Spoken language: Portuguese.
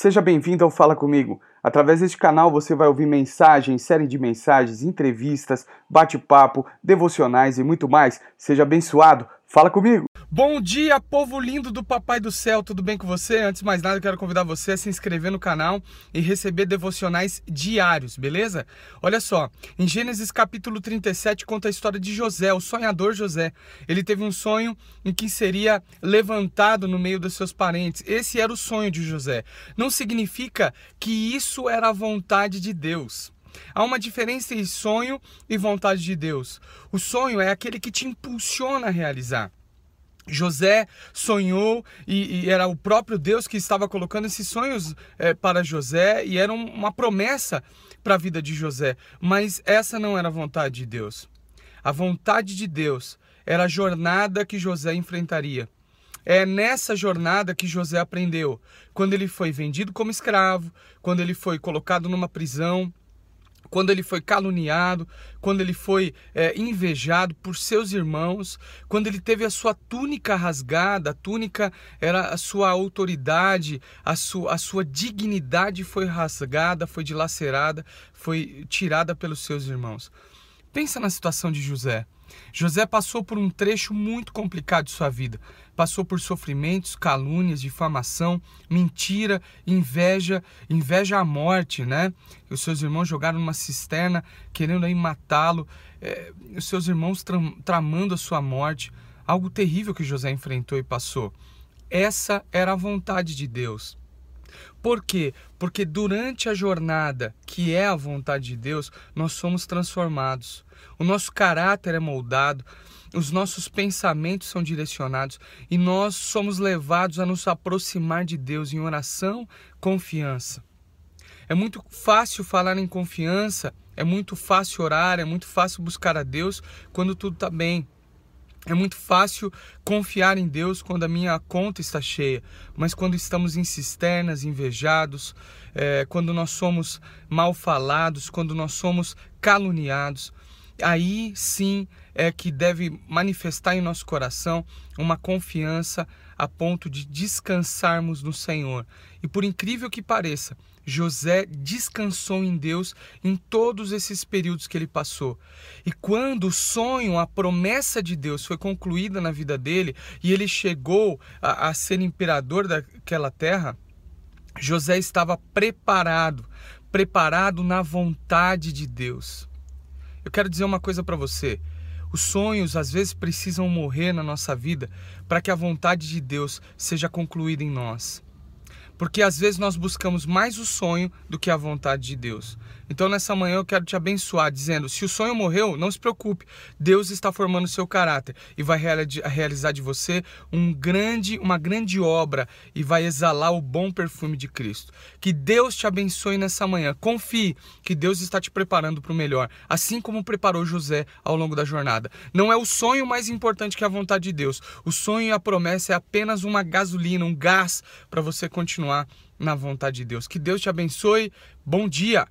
Seja bem-vindo ao Fala Comigo. Através deste canal você vai ouvir mensagens, série de mensagens, entrevistas, bate-papo, devocionais e muito mais. Seja abençoado. Fala comigo! Bom dia, povo lindo do Papai do Céu, tudo bem com você? Antes de mais nada, quero convidar você a se inscrever no canal e receber devocionais diários, beleza? Olha só, em Gênesis capítulo 37 conta a história de José, o sonhador José. Ele teve um sonho em que seria levantado no meio dos seus parentes. Esse era o sonho de José. Não significa que isso era a vontade de Deus. Há uma diferença entre sonho e vontade de Deus. O sonho é aquele que te impulsiona a realizar. José sonhou e, e, era o próprio Deus que estava colocando esses sonhos é, para José e era uma promessa para a vida de José, mas essa não era a vontade de Deus. A vontade de Deus era a jornada que José enfrentaria. É nessa jornada que José aprendeu, quando ele foi vendido como escravo, quando ele foi colocado numa prisão, quando ele foi caluniado, quando ele foi é, invejado por seus irmãos, quando ele teve a sua túnica rasgada, a túnica era a sua autoridade, a sua, a sua dignidade foi rasgada, foi dilacerada, foi tirada pelos seus irmãos. Pensa na situação de José. José passou por um trecho muito complicado de sua vida. Passou por sofrimentos, calúnias, difamação, mentira, inveja, inveja à morte, né? Os seus irmãos jogaram numa cisterna querendo aí matá-lo. É, os seus irmãos tram, tramando a sua morte. Algo terrível que José enfrentou e passou. Essa era a vontade de Deus. Por quê? Porque durante a jornada, que é a vontade de Deus, nós somos transformados. O nosso caráter é moldado, os nossos pensamentos são direcionados e nós somos levados a nos aproximar de Deus em oração, confiança. É muito fácil falar em confiança, é muito fácil orar, é muito fácil buscar a Deus quando tudo está bem. É muito fácil confiar em Deus quando a minha conta está cheia, mas quando estamos em cisternas, invejados, é, quando nós somos mal falados, quando nós somos caluniados, aí sim é que deve manifestar em nosso coração uma confiança a ponto de descansarmos no Senhor. E por incrível que pareça, José descansou em Deus em todos esses períodos que ele passou. E quando o sonho, a promessa de Deus foi concluída na vida dele e ele chegou a, a ser imperador daquela terra, José estava preparado, preparado na vontade de Deus. Eu quero dizer uma coisa para você. Os sonhos às vezes precisam morrer na nossa vida para que a vontade de Deus seja concluída em nós. Porque às vezes nós buscamos mais o sonho do que a vontade de Deus. Então nessa manhã eu quero te abençoar dizendo: se o sonho morreu, não se preocupe. Deus está formando o seu caráter e vai realizar de você um grande, uma grande obra e vai exalar o bom perfume de Cristo. Que Deus te abençoe nessa manhã. Confie que Deus está te preparando para o melhor, assim como preparou José ao longo da jornada. Não é o sonho mais importante que a vontade de Deus. O sonho e a promessa é apenas uma gasolina, um gás para você continuar na vontade de Deus. Que Deus te abençoe. Bom dia.